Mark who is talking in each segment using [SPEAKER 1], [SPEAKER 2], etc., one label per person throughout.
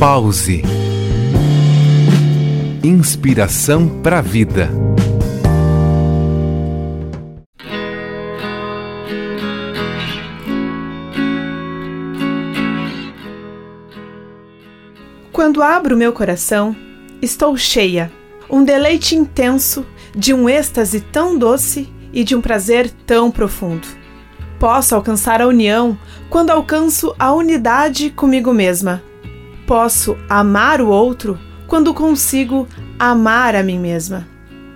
[SPEAKER 1] Pause. Inspiração para a vida.
[SPEAKER 2] Quando abro meu coração, estou cheia, um deleite intenso, de um êxtase tão doce e de um prazer tão profundo. Posso alcançar a união quando alcanço a unidade comigo mesma. Posso amar o outro quando consigo amar a mim mesma.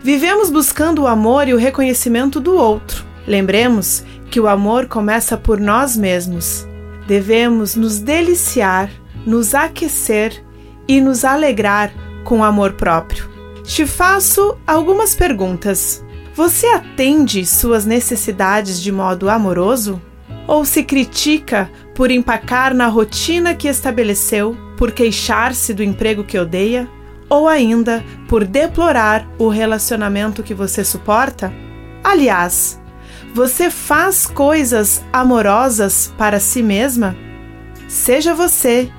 [SPEAKER 2] Vivemos buscando o amor e o reconhecimento do outro. Lembremos que o amor começa por nós mesmos. Devemos nos deliciar, nos aquecer e nos alegrar com amor próprio. Te faço algumas perguntas. Você atende suas necessidades de modo amoroso? Ou se critica por empacar na rotina que estabeleceu, por queixar-se do emprego que odeia? Ou ainda por deplorar o relacionamento que você suporta? Aliás, você faz coisas amorosas para si mesma? Seja você,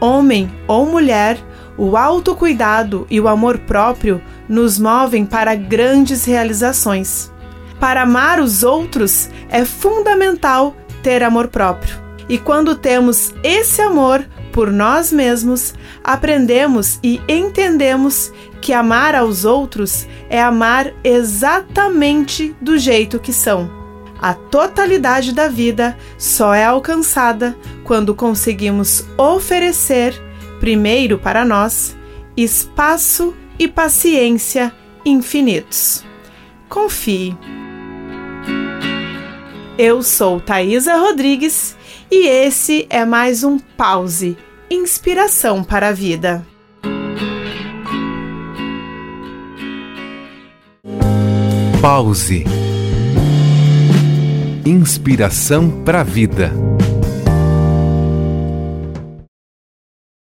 [SPEAKER 2] homem ou mulher, o autocuidado e o amor próprio nos movem para grandes realizações. Para amar os outros é fundamental ter amor próprio. E quando temos esse amor por nós mesmos, aprendemos e entendemos que amar aos outros é amar exatamente do jeito que são. A totalidade da vida só é alcançada quando conseguimos oferecer primeiro para nós, espaço e paciência infinitos. Confie. Eu sou Thaisa Rodrigues e esse é mais um Pause Inspiração para a Vida.
[SPEAKER 1] Pause. Inspiração para a vida.